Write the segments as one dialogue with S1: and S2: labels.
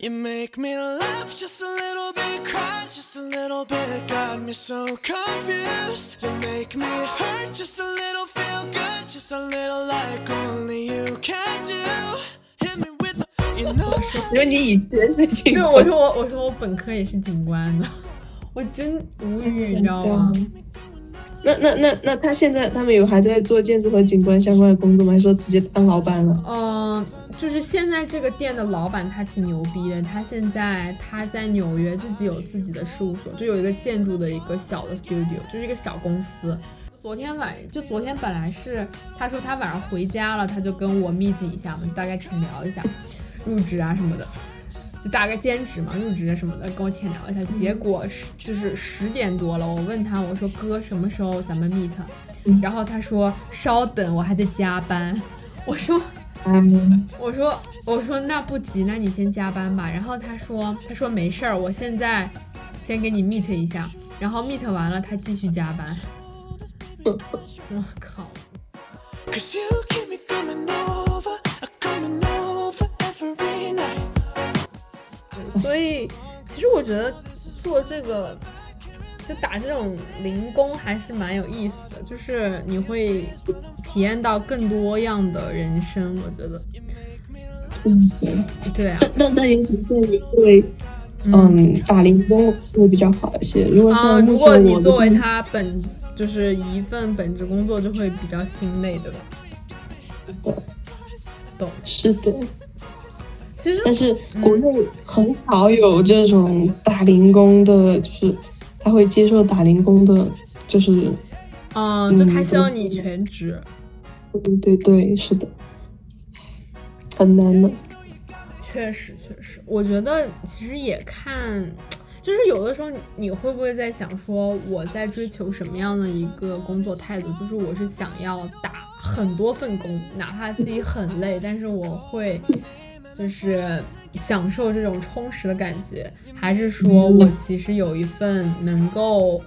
S1: You make me laugh just a little bit, cry just a little bit, got me so confused. You make me hurt just a little, feel good just a little, like only you can do. Hit me with the, you know.
S2: 因为你以前是警
S3: 对，
S2: 官，
S3: 我说我我说我本科也是警官的，我真无语，你知道吗？
S2: 那那那那他现在他们有还在做建筑和景观相关的工作吗？还是说直接当老板了？
S3: 嗯，就是现在这个店的老板他挺牛逼的，他现在他在纽约自己有自己的事务所，就有一个建筑的一个小的 studio，就是一个小公司。昨天晚就昨天本来是他说他晚上回家了，他就跟我 meet 一下嘛，就大概浅聊一下入职啊什么的，就打个兼职嘛，入职啊什么的，跟我浅聊一下。结果是就是十点多了，我问他我说哥什么时候咱们 meet？然后他说稍等，我还在加班。我说
S2: 嗯，
S3: 我说我说那不急，那你先加班吧。然后他说他说没事儿，我现在先给你 meet 一下，然后 meet 完了他继续加班。我靠！所以其实我觉得做这个就打这种零工还是蛮有意思的，就是你会体验到更多样的人生。我觉得，
S2: 嗯，
S3: 对啊，
S2: 但但但也许对你作为嗯打零工会比较好一些。如果
S3: 啊，
S2: 像目
S3: 如果你作为他本就是一份本职工作，就会比较心累，对吧？懂。
S2: 是的，
S3: 其实
S2: 但是国内很少有这种打零工的，就是他会接受打零工的，就是
S3: 嗯，就他
S2: 嗯
S3: 希望你全职。
S2: 对对对，是的，很难的。
S3: 确实，确实，我觉得其实也看，就是有的时候你会不会在想说，我在追求什么样的一个工作态度？就是我是想要打很多份工，哪怕自己很累，但是我会就是享受这种充实的感觉，还是说我其实有一份能够。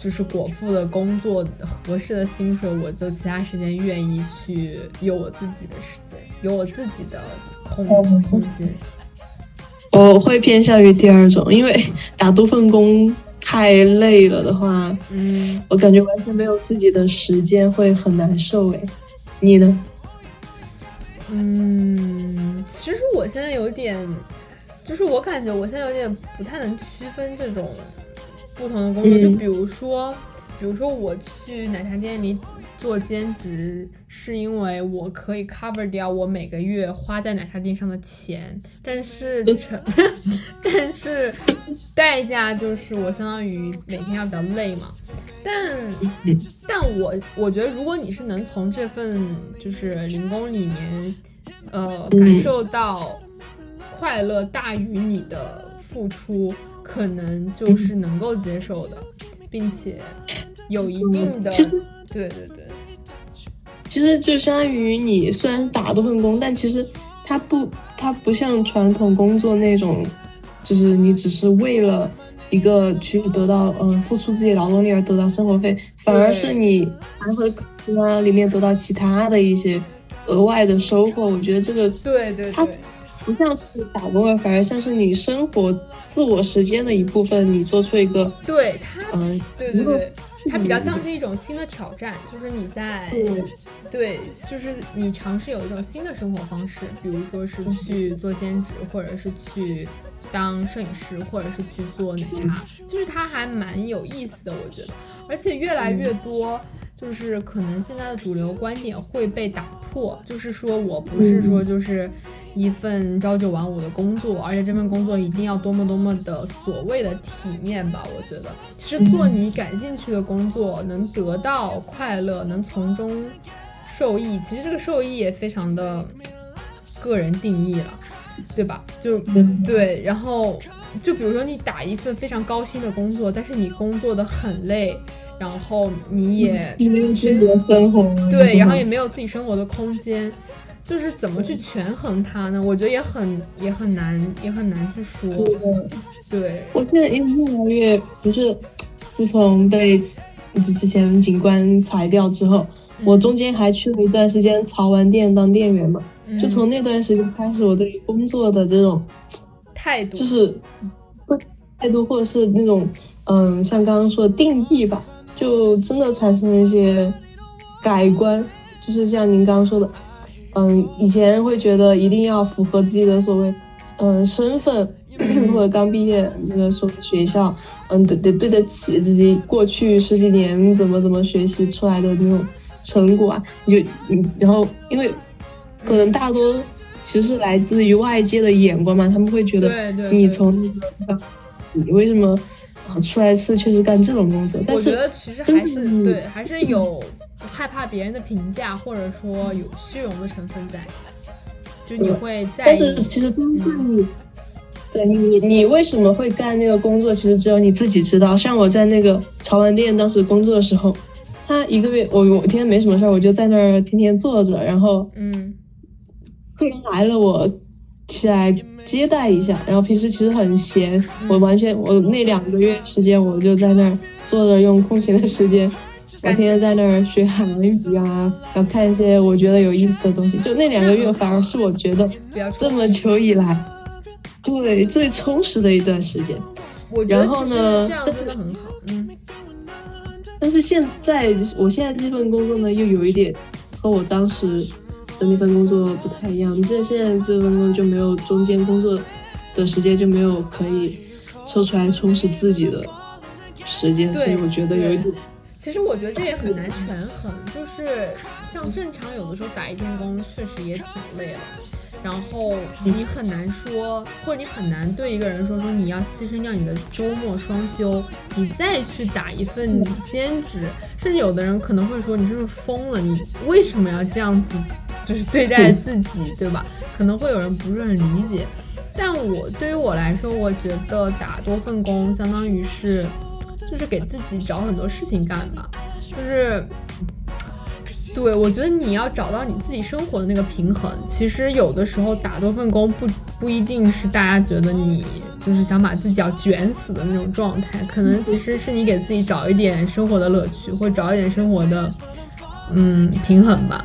S3: 就是果腹的工作，合适的薪水，我就其他时间愿意去有我自己的时间，有我自己的空空间。
S2: 我会偏向于第二种，因为打多份工太累了的话，
S3: 嗯，
S2: 我感觉完全没有自己的时间，会很难受诶。你呢？
S3: 嗯，其实我现在有点，就是我感觉我现在有点不太能区分这种不同的工作，
S2: 嗯
S3: 就比如说，比如说我去奶茶店里做兼职，是因为我可以 cover 掉我每个月花在奶茶店上的钱，但是成 但是代价就是我相当于每天要比较累嘛。但但我我觉得，如果你是能从这份就是零工里面，呃，
S2: 嗯。
S3: 感受到快乐大于你的付出，可能就是能够接受的，并且有一定的对对对，
S2: 其实就相当于你虽然打多份工，但其实它不，它不像传统工作那种，就是你只是为了一个去得到，嗯，付出自己劳动力而得到生活费，反而是你还会从它里面得到其他的一些额外的收获。我觉得这个它
S3: 对对对，
S2: 不像是打工了，反而像是你生活自我时间的一部分，你做出一个，
S3: 对它，
S2: 嗯，
S3: 对对对，它比较像是一种新的挑战，就是你在
S2: 对
S3: 对，就是你尝试有一种新的生活方式，比如说是去做兼职，或者是去当摄影师，或者是去做奶茶，就是它还蛮有意思的，我觉得。而且越来越多，就是可能现在的主流观点会被打破，就是说我不是说就是一份朝九晚五的工作，而且这份工作一定要多么多么的所谓的体面吧？我觉得，其实做你感兴趣的工作，能得到快乐，能从中受益，其实这个受益也非常的个人定义了，对吧？就
S2: 嗯
S3: 对，然后就比如说你打一份非常高薪的工作，但是你工作的很累，然后你也
S2: 你没有自己的生活，
S3: 对，然后也没有自己生活的空间，就是怎么去权衡它呢？我觉得也很也很难，也很难去说。对，
S2: 我现在因为越来越不是，自从被之前警官裁掉之后，
S3: 嗯
S2: 我中间还去了一段时间潮玩店当店员嘛。就从那段时间开始，我对工作的这种
S3: 态度，
S2: 就是态度或者是那种嗯，像刚刚说的定义吧，就真的产生了一些改观。就是像您刚刚说的，嗯，以前会觉得一定要符合自己的所谓嗯身份，或者刚毕业那个时候学校，嗯，得得对得起自己过去十几年怎么怎么学习出来的那种成果啊，你就嗯，然后因为可能大多其实是来自于外界的眼光嘛，他们会觉得你从那个你为什么啊出来是确实干这种工作，但是
S3: 我觉得其实还是对，还是有。害怕别人的评价，或者说有虚荣的成分在，就你会在。
S2: 但是其实真正你，对你，你为什么会干那个工作？其实只有你自己知道。像我在那个潮玩店当时工作的时候，他一个月我我天天没什么事儿，我就在那儿天天坐着，然后
S3: 嗯，
S2: 客人来了我起来接待一下，然后平时其实很闲，我完全我那两个月时间我就在那儿坐着，用空闲的时间。我天天在那儿学韩语啊，然后看一些我觉得有意思的东西。就那两个月，反而是我觉得这么久以来，对最充实的一段时间。然后呢，
S3: 这样真的很好。嗯。
S2: 但是现在，我现在这份工作呢，又有一点和我当时的那份工作不太一样。现在现在这份工作就没有中间工作的时间，就没有可以抽出来充实自己的时间，所以我觉得有一点。
S3: 其实我觉得这也很难权衡，就是像正常有的时候打一天工确实也挺累了，然后你很难说，或者你很难对一个人说说你要牺牲掉你的周末双休，你再去打一份兼职，甚至有的人可能会说你是不是疯了，你为什么要这样子，就是对待自己，对吧？可能会有人不是很理解，但我对于我来说，我觉得打多份工相当于是。就是给自己找很多事情干吧，就是，对我觉得你要找到你自己生活的那个平衡。其实有的时候打多份工不不一定是大家觉得你就是想把自己要卷死的那种状态，可能其实是你给自己找一点生活的乐趣，或找一点生活的嗯平衡吧。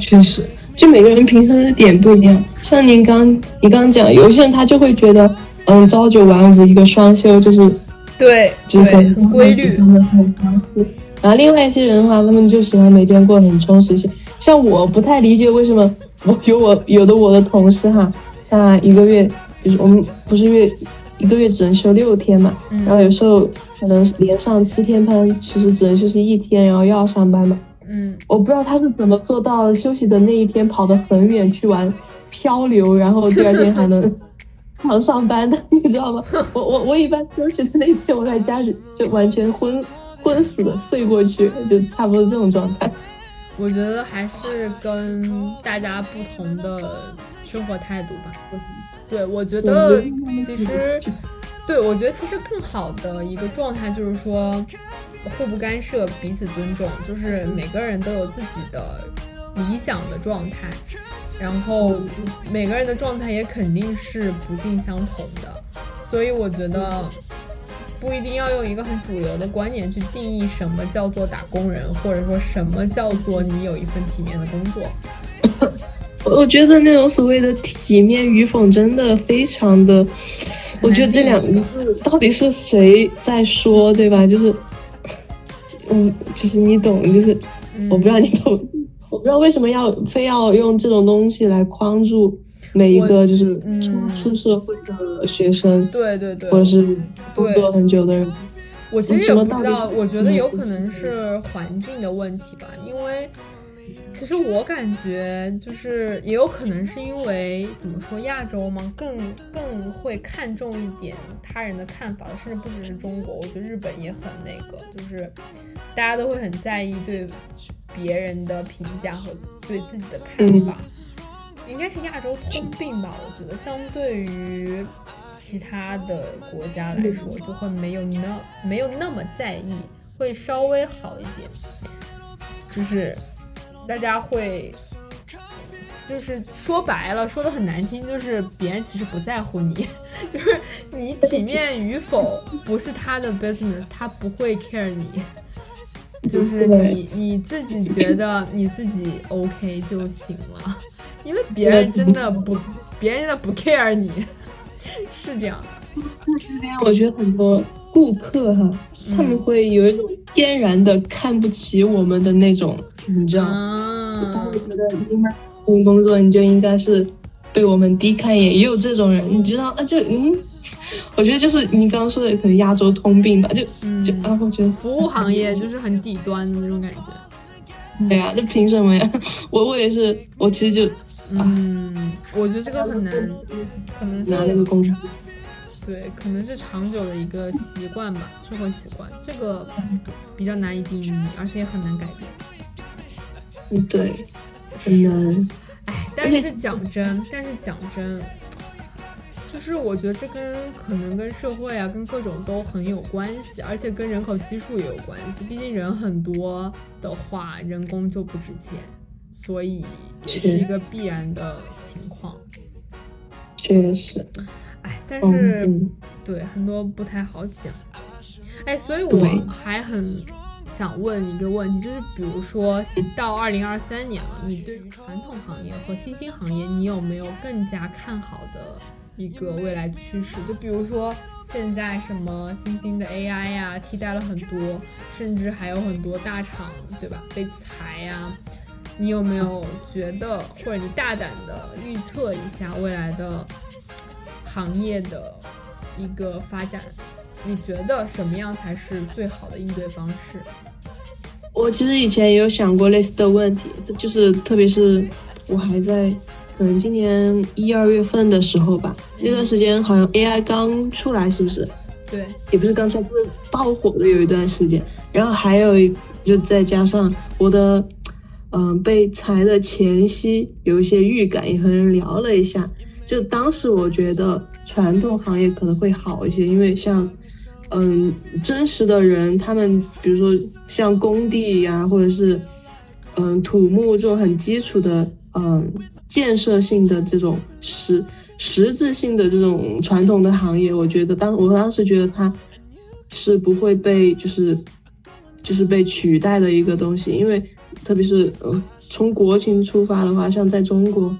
S2: 确实，就每个人平衡的点不一样。像您刚你刚讲，有些人他就会觉得，嗯，朝九晚五一个双休就是。
S3: 对，
S2: 就是
S3: 很规律。
S2: 然后另外一些人的话，他们就喜欢每天过很充实些。像我不太理解为什么我有我有的我的同事哈，他一个月就是我们不是月一个月只能休六天嘛，然后有时候可能连上七天班，其实只能休息一天，然后又要上班嘛。
S3: 嗯，
S2: 我不知道他是怎么做到休息的那一天跑得很远去玩漂流，然后第二天还能。常上班的，你知道吗？我我我一般休息的那天，我在家里就完全昏昏死的睡过去，就差不多这种状态。
S3: 我觉得还是跟大家不同的生活态度吧。对，我觉得其实，对我觉得其实更好的一个状态就是说，互不干涉，彼此尊重，就是每个人都有自己的理想的状态。然后每个人的状态也肯定是不尽相同的，所以我觉得不一定要用一个很主流的观念去定义什么叫做打工人，或者说什么叫做你有一份体面的工作。
S2: 我觉得那种所谓的体面与否真的非常的，我觉得这两个字到底是谁在说，对吧？就是，嗯，就是你懂，就是我不知道你懂。我不知道为什么要非要用这种东西来框住每一个就是出出社会的学生，
S3: 对对对，
S2: 或者是工作很久的人。
S3: 我其实也不知道，我觉得有可能是环境的问题吧，因为其实我感觉就是也有可能是因为怎么说亚洲嘛，更更会看重一点他人的看法，甚至不只是中国，我觉得日本也很那个，就是大家都会很在意对。别人的评价和对自己的看法，应该是亚洲通病吧？我觉得相对于其他的国家来说，就会没有那没有那么在意，会稍微好一点。就是大家会，就是说白了，说的很难听，就是别人其实不在乎你，就是你体面与否不是他的 business，他不会 care 你。就是你你自己觉得你自己 OK 就行了，因为别人真的不，别人真的不 care 你，是这样的。
S2: 我觉得很多顾客哈，他们会有一种天然的看不起我们的那种，你知道吗？他会觉得你买我们工作，你就应该是被我们低看一眼，也有这种人，你知道？啊，就嗯，我觉得就是你刚刚说的，可能亚洲通病吧，就就啊，我觉得
S3: 服务行业就是很底端的那种感觉。
S2: 对呀，这凭什么呀？我我也是，我其实就，
S3: 嗯，我觉得这个很难，可能是
S2: 个工资，
S3: 对，可能是长久的一个习惯吧，生活习惯，这个比较难以定义，而且也很难改变。
S2: 嗯，对，很难。
S3: 哎，但是讲真，但是讲真。就是我觉得这跟可能跟社会啊，跟各种都很有关系，而且跟人口基数也有关系。毕竟人很多的话，人工就不值钱，所以也是一个必然的情况。
S2: 确实，
S3: 哎，但是对很多不太好讲。哎，所以我还很想问一个问题，就是比如说到二零二三年了，你对于传统行业和新兴行业，你有没有更加看好的？一个未来趋势，就比如说现在什么新兴的 AI 呀，替代了很多，甚至还有很多大厂，对吧？被裁呀，你有没有觉得，或者你大胆的预测一下未来的行业的一个发展？你觉得什么样才是最好的应对方式？
S2: 我其实以前也有想过类似的问题，就是特别是我还在。可能今年一二月份的时候吧，那段时间好像 AI 刚出来，是不是？
S3: 对，
S2: 也不是刚出来，就是爆火的有一段时间。然后还有一，就再加上我的，嗯，被裁的前夕有一些预感，也和人聊了一下。就当时我觉得传统行业可能会好一些，因为像，嗯，真实的人，他们比如说像工地呀，或者是，嗯，土木这种很基础的。嗯，建设性的这种实实质性的这种传统的行业，我觉得当我当时觉得它是不会被就是就是被取代的一个东西，因为特别是呃从国情出发的话，像在中国，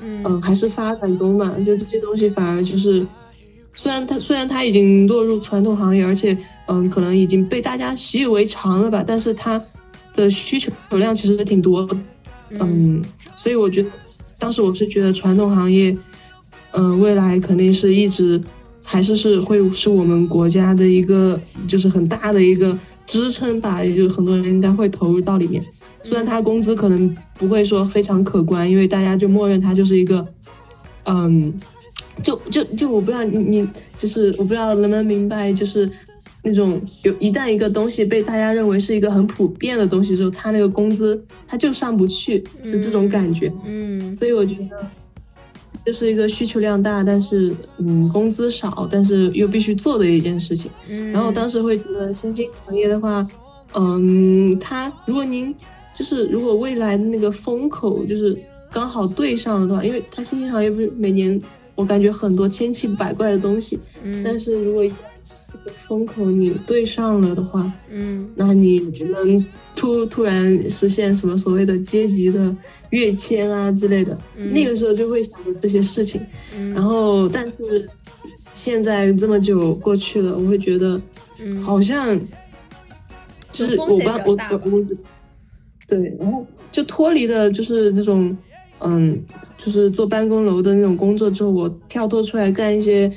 S2: 嗯还是发展中嘛，就这些东西反而就是虽然它虽然它已经落入传统行业，而且嗯可能已经被大家习以为常了吧，但是它的需求量其实挺多。嗯，所以我觉得，当时我是觉得传统行业，嗯，未来肯定是一直还是是会是我们国家的一个就是很大的一个支撑吧，也就很多人应该会投入到里面。虽然他工资可能不会说非常可观，因为大家就默认他就是一个，嗯，就就就我不知道你你就是我不知道能不能明白，就是。那种有一旦一个东西被大家认为是一个很普遍的东西之后，他那个工资他就上不去，就这种感觉。
S3: 嗯，
S2: 所以我觉得就是一个需求量大，但是嗯工资少，但是又必须做的一件事情。
S3: 嗯，
S2: 然后当时会觉得新兴行业的话，嗯，它如果您就是如果未来的那个风口就是刚好对上了的话，因为它新兴行业不是每年我感觉很多千奇百怪的东西，
S3: 嗯，
S2: 但是如果这个风口你对上了的话，
S3: 嗯，
S2: 那你能突突然实现什么所谓的阶级的跃迁啊之类的，那个时候就会想着这些事情。然后，但是现在这么久过去了，我会觉得，
S3: 嗯，
S2: 好像就是我把我我我，对，然后就脱离了就是这种，嗯，就是做办公楼的那种工作之后，我跳脱出来干一些，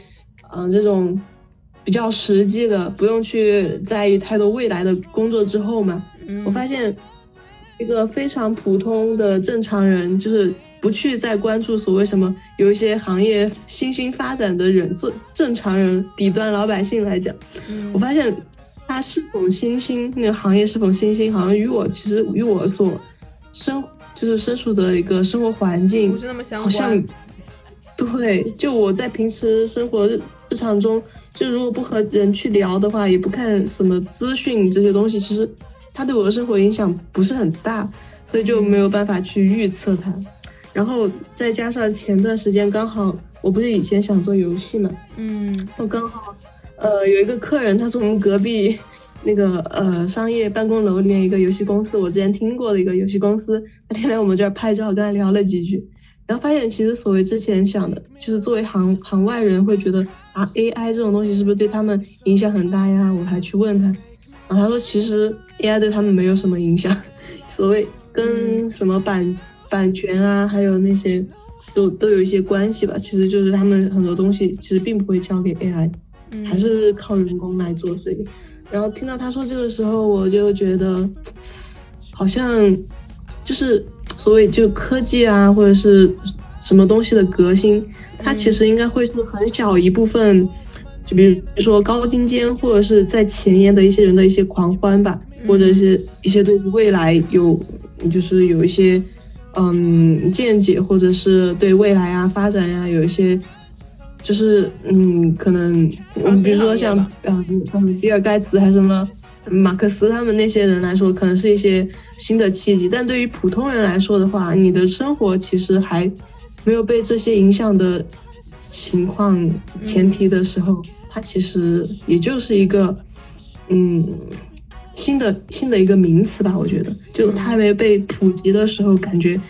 S2: 嗯，这种。比较实际的，不用去在意太多未来的工作之后嘛，我发现一个非常普通的正常人，就是不去再关注所谓什么有一些行业新兴发展的人，做正常人底端老百姓来讲，我发现他是否新兴，那个行业是否新兴，好像与我其实与我所生就是身处的一个生活环境
S3: 不是那么相关。
S2: 对，就我在平时生活日常中。就如果不和人去聊的话，也不看什么资讯这些东西，其实它对我的生活影响不是很大，所以就没有办法去预测它。然后再加上前段时间刚好，我不是以前想做游戏嘛，
S3: 嗯，
S2: 我刚好，呃，有一个客人，他是我们隔壁那个呃商业办公楼里面一个游戏公司，我之前听过的一个游戏公司，那天来我们这儿拍照，跟他聊了几句。然后发现其实所谓之前想的，就是作为行行外人会觉得啊，AI 这种东西是不是对他们影响很大呀？我还去问他，然后他说其实 AI 对他们没有什么影响，所谓跟什么版版权啊，还有那些都都有一些关系吧。其实就是他们很多东西其实并不会交给 AI，还是靠人工来做。所以，然后听到他说这个时候，我就觉得好像就是。所谓就科技啊，或者是什么东西的革新，它其实应该会是很小一部分，就比如说高精尖或者是在前沿的一些人的一些狂欢吧，或者是一些对未来有就是有一些嗯见解，或者是对未来啊发展呀有一些就是嗯可能比如说像嗯嗯比尔盖茨还是什么。马克思他们那些人来说，可能是一些新的契机，但对于普通人来说的话，你的生活其实还没有被这些影响的情况前提的时候，它其实也就是一个嗯新的新的一个名词吧。我觉得，就它还没被普及的时候，感觉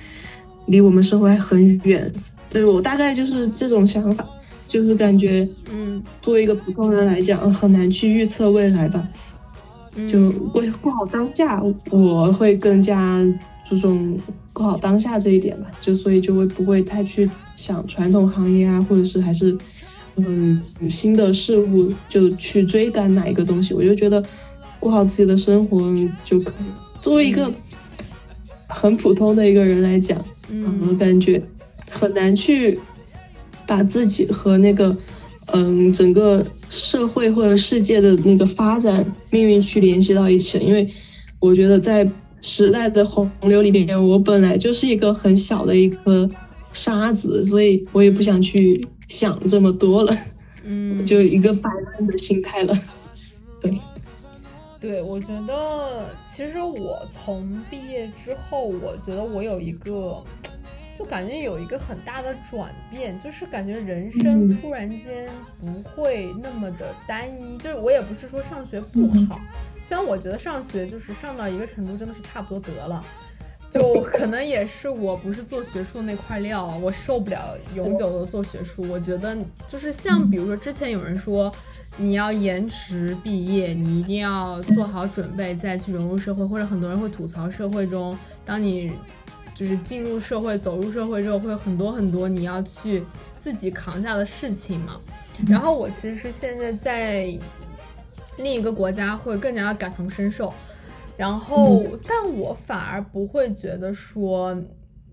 S2: 离我们生活还很远。对我大概就是这种想法，就是感觉嗯，作为一个普通人来讲，很难去预测未来吧。就过过好当下，我会更加注重过好当下这一点吧。就所以就会不会太去想传统行业啊，或者是还是嗯新的事物就去追赶哪一个东西。我就觉得过好自己的生活就可以。作为一个很普通的一个人来讲，嗯，感觉很难去把自己和那个。嗯，整个社会或者世界的那个发展命运去联系到一起，因为我觉得在时代的洪流里面，我本来就是一个很小的一颗沙子，所以我也不想去想这么多了，嗯，就一个摆烂的心态了。对，
S3: 对，我觉得其实我从毕业之后，我觉得我有一个。就感觉有一个很大的转变，就是感觉人生突然间不会那么的单一。就是我也不是说上学不好，虽然我觉得上学就是上到一个程度真的是差不多得了，就 可能也是我不是做学术那块料，我受不了永久的做学术。我觉得就是像比如说之前有人说你要延迟毕业，你一定要做好准备再去融入社会，或者很多人会吐槽社会中当你。就是进入社会、走入社会之后，会有很多很多你要去自己扛下的事情嘛。然后我其实现在在另一个国家，会更加的感同身受。然后，但我反而不会觉得说。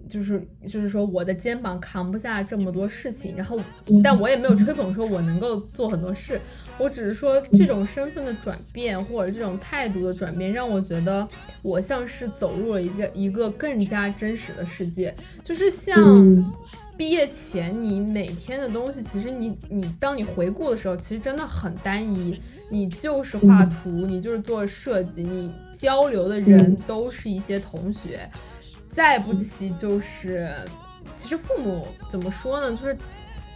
S3: 就是就是说，我的肩膀扛不下这么多事情，然后，但我也没有吹捧说我能够做很多事，我只是说这种身份的转变或者这种态度的转变，让我觉得我像是走入了一个一个更加真实的世界。就是像毕业前你每天的东西，其实你你当你回顾的时候，其实真的很单一，你就是画图，你就是做设计，你交流的人都是一些同学。再不齐就是，其实父母怎么说呢？就是，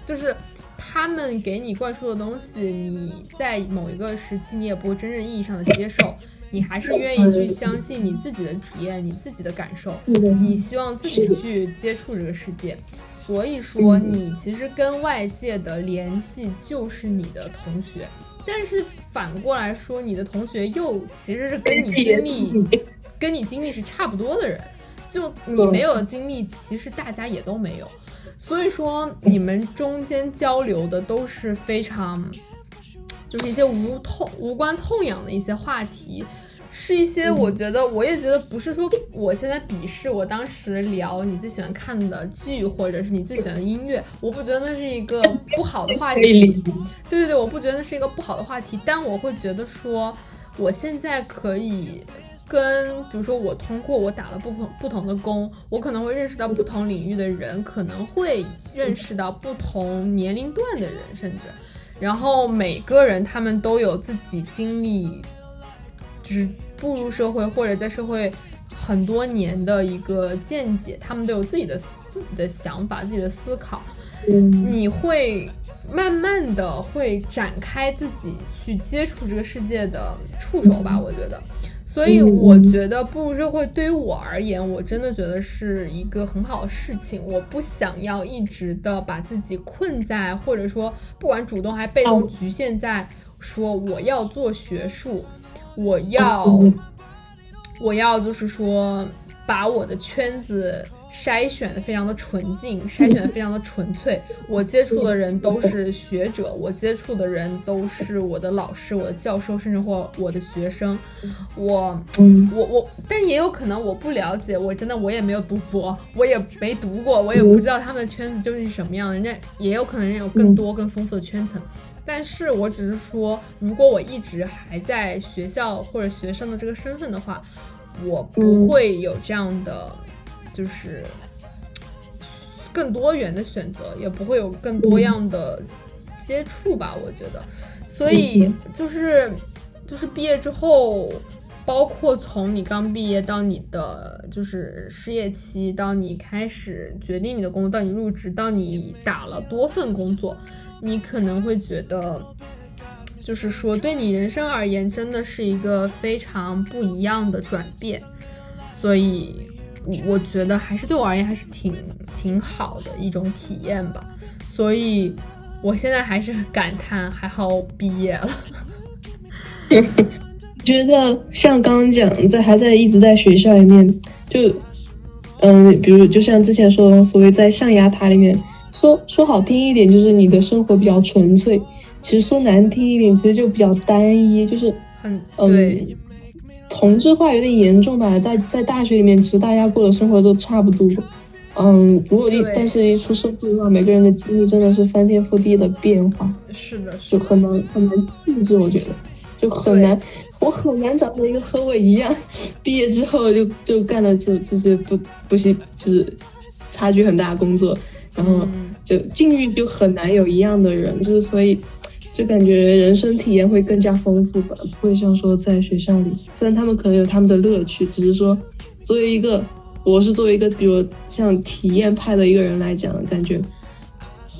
S3: 就是他们给你灌输的东西，你在某一个时期你也不会真正意义上的接受，你还是愿意去相信你自己的体验、你自己的感受，你希望自己去接触这个世界。所以说，你其实跟外界的联系就是你的同学，但是反过来说，你的同学又其实是跟你经历、跟你经历是差不多的人。就你没有经历，其实大家也都没有，所以说你们中间交流的都是非常，就是一些无痛无关痛痒的一些话题，是一些我觉得我也觉得不是说我现在鄙视我当时聊你最喜欢看的剧或者是你最喜欢的音乐，我不觉得那是一个不好的话题，对对对，我不觉得那是一个不好的话题，但我会觉得说我现在可以。跟比如说，我通过我打了不同不同的工，我可能会认识到不同领域的人，可能会认识到不同年龄段的人，甚至，然后每个人他们都有自己经历，就是步入社会或者在社会很多年的一个见解，他们都有自己的自己的想法、自己的思考，你会慢慢的会展开自己去接触这个世界的触手吧，我觉得。所以我觉得步入社会对于我而言，我真的觉得是一个很好的事情。我不想要一直的把自己困在，或者说不管主动还被动局限在说我要做学术，我要我要就是说把我的圈子。筛选的非常的纯净，筛选的非常的纯粹。我接触的人都是学者，我接触的人都是我的老师、我的教授，甚至或我的学生。我，我，我，但也有可能我不了解，我真的我也没有读博，我也没读过，我也不知道他们的圈子究竟是什么样的。人家也有可能有更多更丰富的圈层。但是我只是说，如果我一直还在学校或者学生的这个身份的话，我不会有这样的。就是更多元的选择，也不会有更多样的接触吧，我觉得。所以就是就是毕业之后，包括从你刚毕业到你的就是失业期，到你开始决定你的工作，到你入职，到你打了多份工作，你可能会觉得，就是说对你人生而言，真的是一个非常不一样的转变，所以。我觉得还是对我而言还是挺挺好的一种体验吧，所以我现在还是很感叹还好毕业了。
S2: 觉得像刚刚讲在还在一直在学校里面，就嗯，比如就像之前说的所谓在象牙塔里面，说说好听一点就是你的生活比较纯粹，其实说难听一点其实就比较单一，就是
S3: 很对。
S2: 同质化有点严重吧，在在大学里面，其实大家过的生活都差不多。嗯，如果一但是一出社会的话，每个人的经历真的是翻天覆地的变化。
S3: 是的，
S2: 就很难很难控制，我觉得就很难，我很难找到一个和我一样，毕业之后就就干了就这些不不行，就是差距很大的工作，然后就境遇就很难有一样的人，就是所以。就感觉人生体验会更加丰富吧，不会像说在学校里，虽然他们可能有他们的乐趣，只是说作为一个，我是作为一个比如像体验派的一个人来讲，感觉。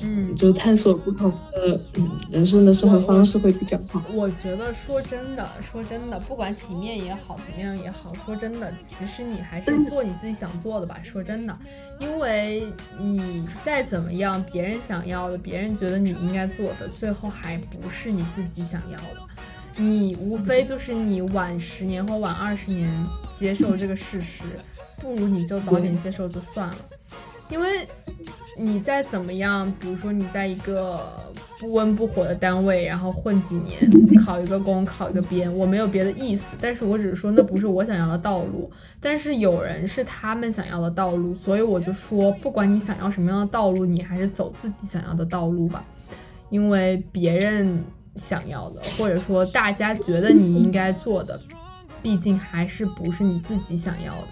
S2: 嗯，就探索不同的嗯人生的生活方式会比较好。
S3: 我觉得说真的，说真的，不管体面也好，怎么样也好，说真的，其实你还是做你自己想做的吧。说真的，因为你再怎么样，别人想要的，别人觉得你应该做的，最后还不是你自己想要的。你无非就是你晚十年或晚二十年接受这个事实，不如你就早点接受就算了。因为你再怎么样，比如说你在一个不温不火的单位，然后混几年，考一个公，考一个编，我没有别的意思，但是我只是说那不是我想要的道路。但是有人是他们想要的道路，所以我就说，不管你想要什么样的道路，你还是走自己想要的道路吧，因为别人想要的，或者说大家觉得你应该做的，毕竟还是不是你自己想要的。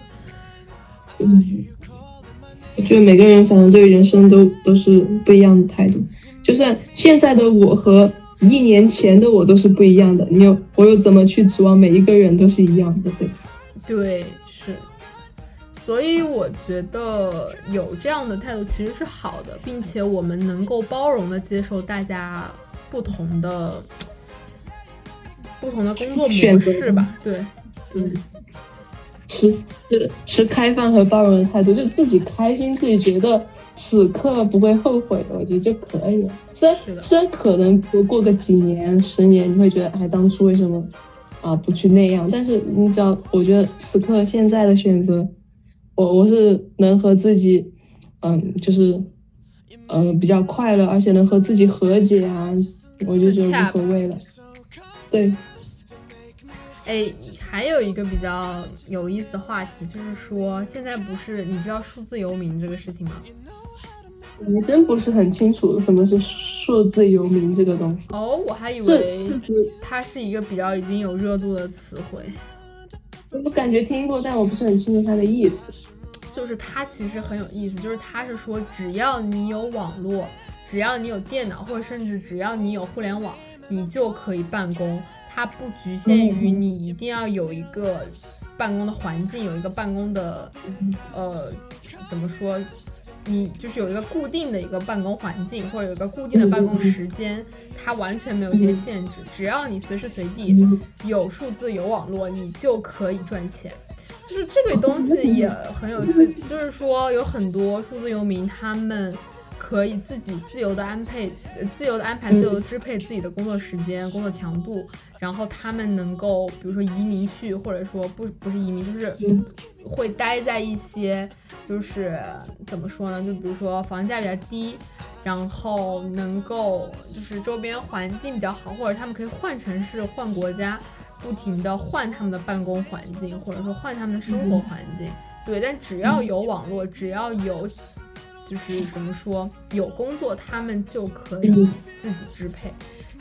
S2: 我觉得每个人反正对人生都都是不一样的态度，就算现在的我和一年前的我都是不一样的。你又我又怎么去指望每一个人都是一样的？对
S3: 对，是。所以我觉得有这样的态度其实是好的，并且我们能够包容的接受大家不同的不同的工作模式吧。对，对。
S2: 持持持开放和包容的态度，就自己开心，自己觉得此刻不会后悔的，我觉得就可以了。虽然虽然可能过个几年、十年，你会觉得哎，当初为什么啊不去那样？但是你只要我觉得此刻现在的选择，我我是能和自己，嗯，就是嗯比较快乐，而且能和自己和解啊，我就觉得无所谓了。对。
S3: 哎，还有一个比较有意思的话题，就是说现在不是你知道数字游民这个事情吗？
S2: 我真不是很清楚什么是数字游民这个东西。
S3: 哦，我还以为它是一个比较已经有热度的词汇。
S2: 我感觉听过，但我不是很清楚它的意思。
S3: 就是它其实很有意思，就是它是说只要你有网络，只要你有电脑，或者甚至只要你有互联网，你就可以办公。它不局限于你一定要有一个办公的环境，有一个办公的，呃，怎么说，你就是有一个固定的一个办公环境，或者有一个固定的办公时间，它完全没有这些限制，只要你随时随地有数字有网络，你就可以赚钱。就是这个东西也很有趣，就是说有很多数字游民，他们可以自己自由的安排、自由的安排、自由的支配自己的工作时间、工作强度，然后他们能够，比如说移民去，或者说不不是移民，就是会待在一些，就是怎么说呢？就比如说房价比较低，然后能够就是周边环境比较好，或者他们可以换城市、换国家。不停的换他们的办公环境，或者说换他们的生活环境，对。但只要有网络，只要有，就是怎么说，有工作，他们就可以自己支配。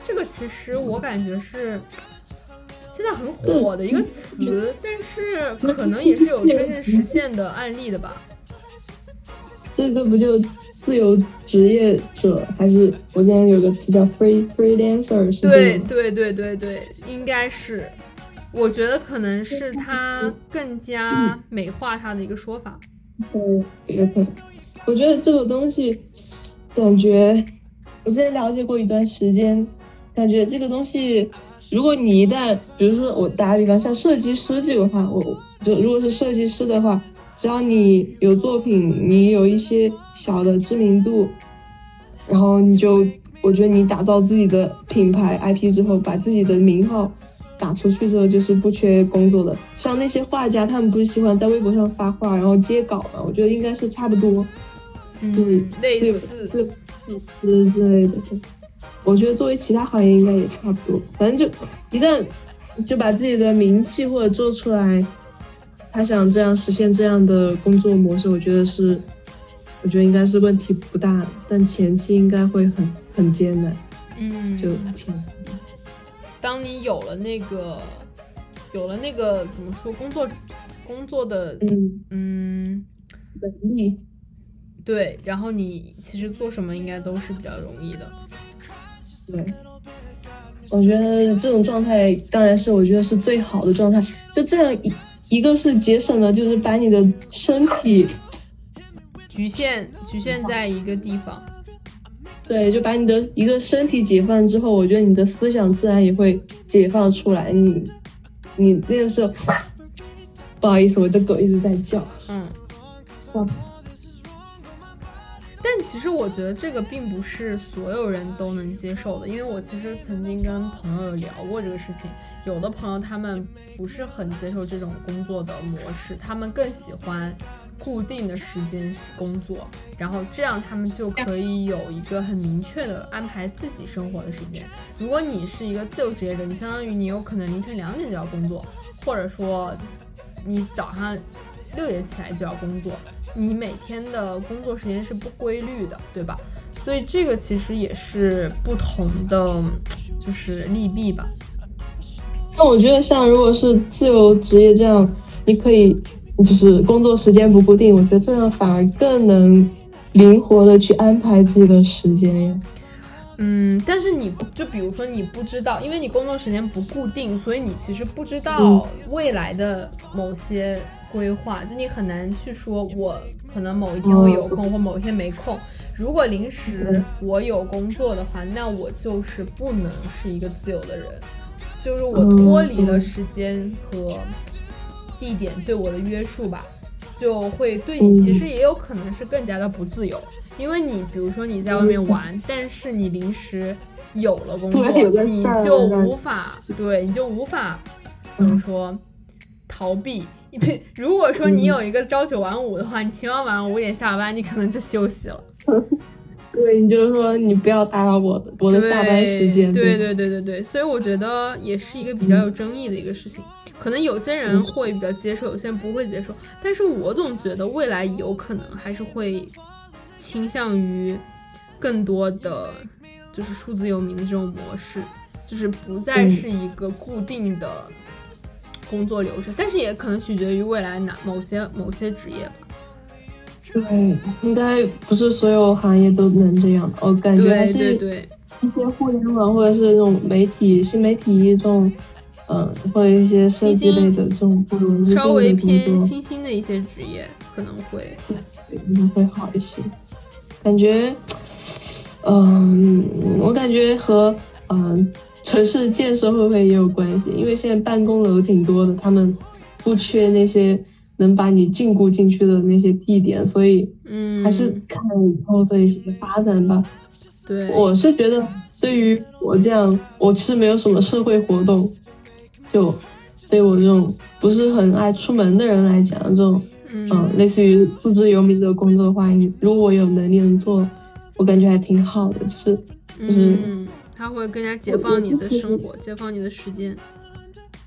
S3: 这个其实我感觉是现在很火的一个词，但是可能也是有真正实现的案例的吧。
S2: 这个不就？自由职业者还是我之前有个词叫 free freelancer，是
S3: 对对对对对，应该是，我觉得可能是他更加美化他的一个说法。
S2: 嗯，有可能。我觉得这个东西，感觉我之前了解过一段时间，感觉这个东西，如果你一旦，比如说我打个比方，像设计师这个话，我就如果是设计师的话。只要你有作品，你有一些小的知名度，然后你就，我觉得你打造自己的品牌 IP 之后，把自己的名号打出去之后，就是不缺工作的。像那些画家，他们不是喜欢在微博上发画，然后接稿嘛？我觉得应该是差不多，
S3: 嗯，类似，
S2: 类似之类的。我觉得作为其他行业应该也差不多。反正就一旦就把自己的名气或者做出来。他想这样实现这样的工作模式，我觉得是，我觉得应该是问题不大，但前期应该会很很艰难。
S3: 嗯，
S2: 就前。
S3: 当你有了那个，有了那个怎么说工作，工作的
S2: 嗯
S3: 嗯
S2: 能力，
S3: 对，然后你其实做什么应该都是比较容易的。
S2: 对，我觉得这种状态当然是我觉得是最好的状态，就这样一。一个是节省了，就是把你的身体
S3: 局限局限在一个地方，
S2: 对，就把你的一个身体解放之后，我觉得你的思想自然也会解放出来。你你那个时候，不好意思，我的狗一直在叫。
S3: 嗯。但其实我觉得这个并不是所有人都能接受的，因为我其实曾经跟朋友有聊过这个事情。有的朋友他们不是很接受这种工作的模式，他们更喜欢固定的时间工作，然后这样他们就可以有一个很明确的安排自己生活的时间。如果你是一个自由职业者，你相当于你有可能凌晨两点就要工作，或者说你早上六点起来就要工作，你每天的工作时间是不规律的，对吧？所以这个其实也是不同的，就是利弊吧。
S2: 那我觉得，像如果是自由职业这样，你可以就是工作时间不固定，我觉得这样反而更能灵活的去安排自己的时间呀。
S3: 嗯，但是你就比如说你不知道，因为你工作时间不固定，所以你其实不知道未来的某些规划，就你很难去说，我可能某一天会有空，或某一天没空。如果临时我有工作的话，那我就是不能是一个自由的人。就是我脱离了时间和地点对我的约束吧，就会对你其实也有可能是更加的不自由，因为你比如说你在外面玩，但是你临时有了工作，你就无法对，你就无法怎么说逃避。你 如果说你有一个朝九晚五的话，你起码晚上五点下班，你可能就休息了。
S2: 对你就是说，你不要打扰我的我的下班时间。
S3: 对对对对对，所以我觉得也是一个比较有争议的一个事情。可能有些人会比较接受，有些人不会接受。但是我总觉得未来有可能还是会倾向于更多的就是数字游民的这种模式，就是不再是一个固定的工作流程。但是也可能取决于未来哪某些某些职业吧。
S2: 对，应该不是所有行业都能这样。我感觉还是一些互联网或者是那种媒体、新媒体这种嗯，或者一些设计类的这种不容易
S3: 稍微偏新兴的一些职业可能会，
S2: 对可能会好一些。感觉，嗯，我感觉和嗯城市建设会不会也有关系？因为现在办公楼挺多的，他们不缺那些能把你禁锢进去的那些地点，所以
S3: 嗯，
S2: 还是看以后的一些发展吧。
S3: 对，
S2: 我是觉得，对于我这样，我其实没有什么社会活动，就对我这种不是很爱出门的人来讲，这种嗯、
S3: 嗯
S2: 类似于数字游民的工作的话，如果我有能力能做，我感觉还挺好的，就是就是
S3: 嗯，它会更加解放你的生活，解放你的时间。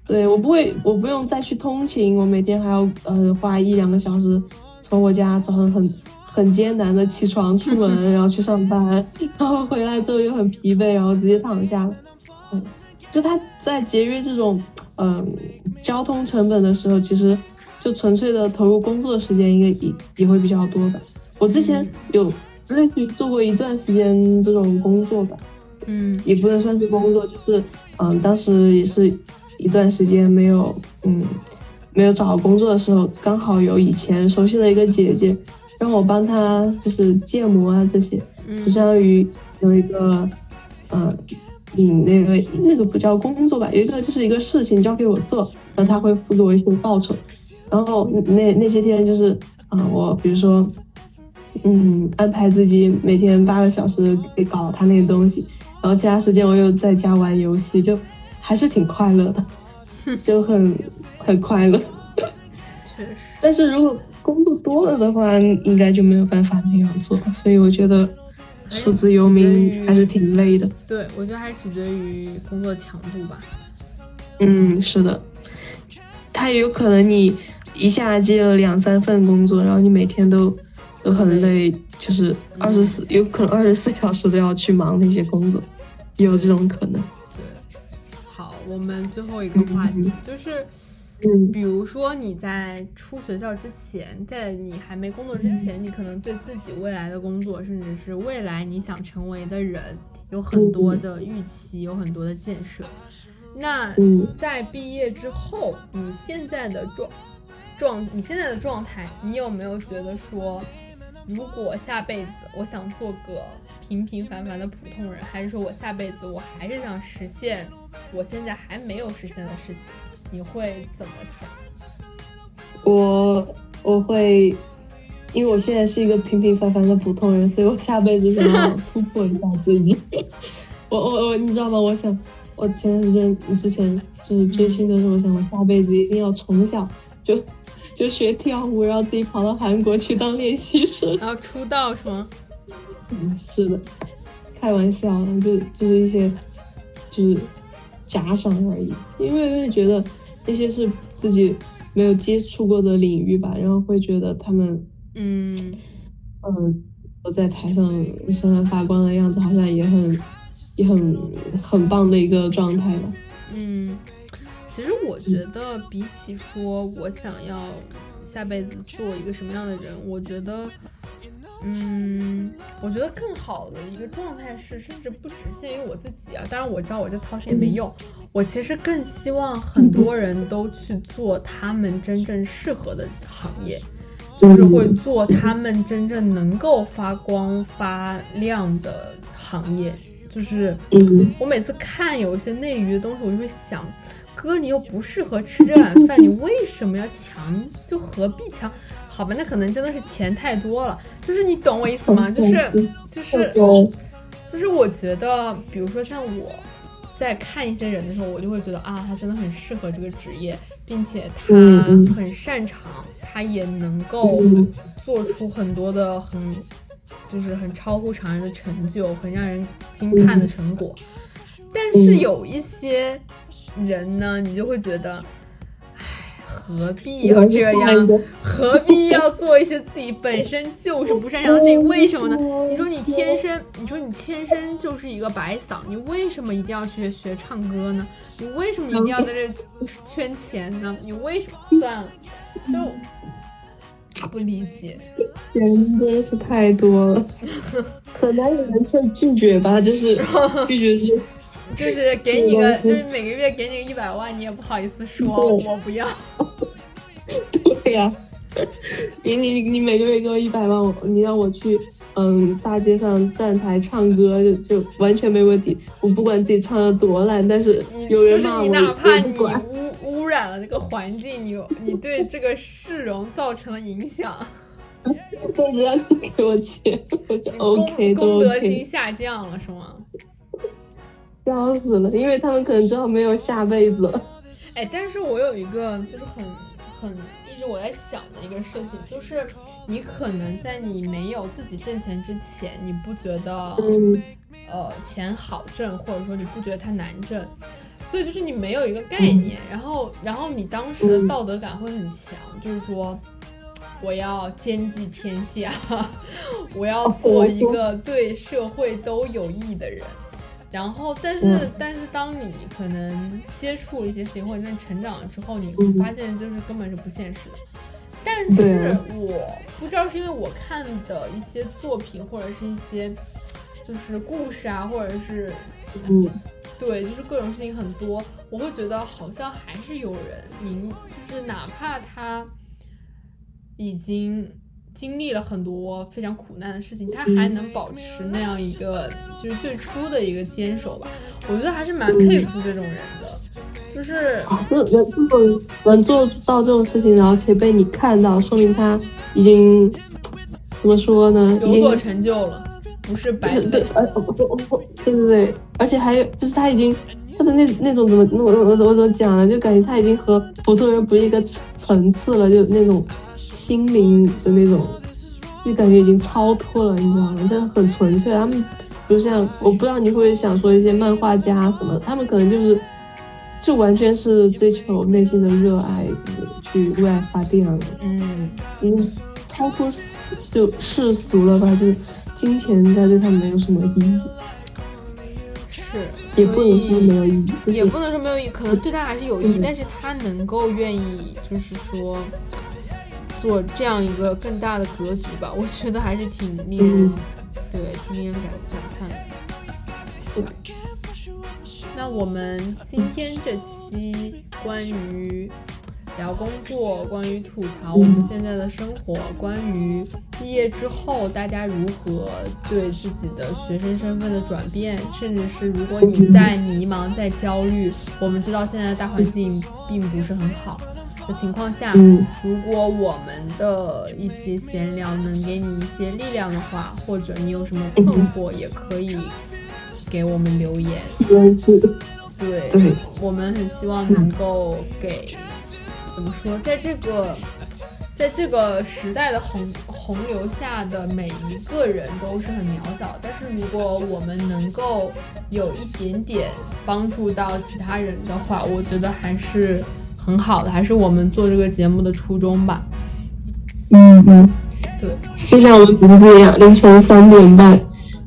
S2: 对我不会，我不用再去通勤，我每天还要呃花一两个小时从我家早上很很艰难的起床出门，然后去上班，然后回来之后又很疲惫，然后直接躺下。嗯，就他在节约这种嗯、交通成本的时候，其实就纯粹的投入工作的时间应该也也会比较多吧。我之前有类似于做过一段时间这种工作吧，
S3: 嗯
S2: 也不能算是工作，就是嗯，当时也是一段时间没有嗯没有找到工作的时候，刚好有以前熟悉的一个姐姐，让我帮她就是建模啊这些，就
S3: 嗯
S2: 相当于有一个嗯嗯那个那个不叫工作吧，有一个就是一个事情交给我做，然后他会付给我一些报酬，然后那那些天就是啊、我比如说。嗯，安排自己每天八个小时给搞他那个东西，然后其他时间我又在家玩游戏，就还是挺快乐的，就很很快乐。
S3: 确实，
S2: 但是如果工作多了的话，应该就没有办法那样做，所以我觉得数字游民还是挺累的。
S3: 对我觉得还是取决于工作强度吧。
S2: 嗯，是的，他也有可能你一下接了两三份工作，然后你每天都都很累，就是二十四，有可能二十四小时都要去忙那些工作，也有这种可能。
S3: 对，好，我们最后一个话题
S2: 嗯
S3: 就是，
S2: 嗯
S3: 比如说你在出学校之前，在你还没工作之前，你可能对自己未来的工作，甚至是未来你想成为的人，有很多的预期，有很多的建设。那
S2: 嗯
S3: 在毕业之后，你现在的状状，你现在的状态，你有没有觉得说，如果下辈子我想做个平平凡凡的普通人，还是说我下辈子我还是想实现我现在还没有实现的事情，你会怎么想？
S2: 我我会，因为我现在是一个平平凡凡的普通人，所以我下辈子想要突破一下自己。我我我，你知道吗？我想，我前段时间之前就是追星的时候，我想我下辈子一定要从小就 就学跳舞，然后自己跑到韩国去当练习生。
S3: 然后出道是吗？
S2: 嗯，是的，开玩笑的，就就是一些就是假想而已，因为会觉得那些是自己没有接触过的领域吧，然后会觉得他们
S3: 嗯
S2: 嗯，我在台上闪闪发光的样子，好像也很也很很棒的一个状态吧。
S3: 嗯，其实我觉得比起说我想要下辈子做一个什么样的人，我觉得。嗯，我觉得更好的一个状态是，甚至不只限于我自己啊。当然我知道我这操心也没用，我其实更希望很多人都去做他们真正适合的行业，就是会做他们真正能够发光发亮的行业。就是
S2: 嗯
S3: 我每次看有一些内娱的东西，我就会想，哥，你又不适合吃这碗饭，你为什么要强？就何必强？好吧，那可能真的是钱太多了。就是你懂我意思吗？就是就是就是我觉得，比如说像我在看一些人的时候，我就会觉得啊，他真的很适合这个职业，并且他很擅长，他也能够
S2: 嗯
S3: 做出很多的很就是很超乎常人的成就，很让人惊叹的成果。但是有一些人呢，你就会觉得，唉，何必要这样？何必要做一些自己本身就是不擅长的事情？为什么呢？你说你天生，你说你天生就是一个白嗓，你为什么一定要学学唱歌呢？你为什么一定要在这圈钱呢？你为什么算了？就 不理解。
S2: 人真的是太多了，可能有人会拒绝吧？就是拒绝是
S3: 就是给你个，就是每个月给你个一百万，你也不好意思说我不要。
S2: 对呀，你你你每个月给我一百万，你让我去嗯大街上站台唱歌，就就完全没问题。我不管自己唱的多烂，但是有人骂
S3: 我，就是你哪怕你污污染了这个环境，你你对这个市容造成了影响，
S2: 我只要你给我钱，我就 OK
S3: 功德心下降了是吗？
S2: 笑死了，因为他们可能知道没有下辈子。
S3: 哎，但是我有一个就是很很一直我在想的一个事情，就是你可能在你没有自己挣钱之前，你不觉得呃钱好挣，或者说你不觉得它难挣，所以就是你没有一个概念，然后然后你当时的道德感会很强，就是说我要兼济天下，我要做一个对社会都有益的人。然后，但是，但是，当你可能接触了一些事情，或者在成长了之后，你会发现就是根本是不现实的。但是我不知道是因为我看的一些作品，或者是一些就是故事啊，或者是
S2: 嗯，
S3: 对，就是各种事情很多，我会觉得好像还是有人，明就是哪怕他已经。经历了很多非常苦难的事情，他还能保持那样一个就是最初的一个坚守吧，我觉得还是蛮佩服这种人的。就是
S2: 这人这么能做到这种事情，然后且被你看到，说明他已经怎么说呢？
S3: 有所成就了，不是白
S2: 对，而不不，对对对，而且还有就是他已经他的那那种怎么我我我怎么讲呢？就感觉他已经和普通人不是一个层次了，就那种。心灵的那种，就感觉已经超脱了，你知道吗？但是很纯粹。他们就像，我不知道你会想说一些漫画家什么，他们可能就是，就完全是追求内心的热爱，去为爱发电了。
S3: 嗯，
S2: 已经超脱就世俗了吧？就是金钱在对他们没有什么意义。
S3: 是，
S2: 也不能说没有意义，
S3: 也不能说没有意义，可能对他还是有意义，但是他能够愿意，就是说。做这样一个更大的格局吧，我觉得还是挺令人，对，挺令人感感叹的。那我们今天这期关于聊工作、关于吐槽我们现在的生活、关于毕业之后大家如何对自己的学生身份的转变，甚至是如果你在迷茫、在焦虑，我们知道现在的大环境并不是很好。的情况下，如果我们的一些闲聊能给你一些力量的话，或者你有什么困惑，也可以给我们留言。对，我们很希望能够给，怎么说，在这个，在这个时代的洪洪流下的每一个人都是很渺小，但是如果我们能够有一点点帮助到其他人的话，我觉得还是。很好的，还是我们做这个节目的初衷吧。
S2: 嗯嗯，
S3: 对，
S2: 就像我们名字一样，凌晨三点半，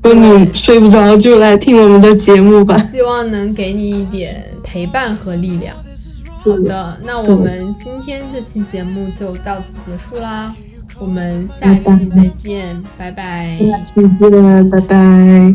S2: 如果你睡不着，就来听我们的节目吧。
S3: 希望能给你一点陪伴和力量。好的，那我们今天这期节目就到此结束啦，我们下期再见，拜拜。
S2: 下期见，拜拜。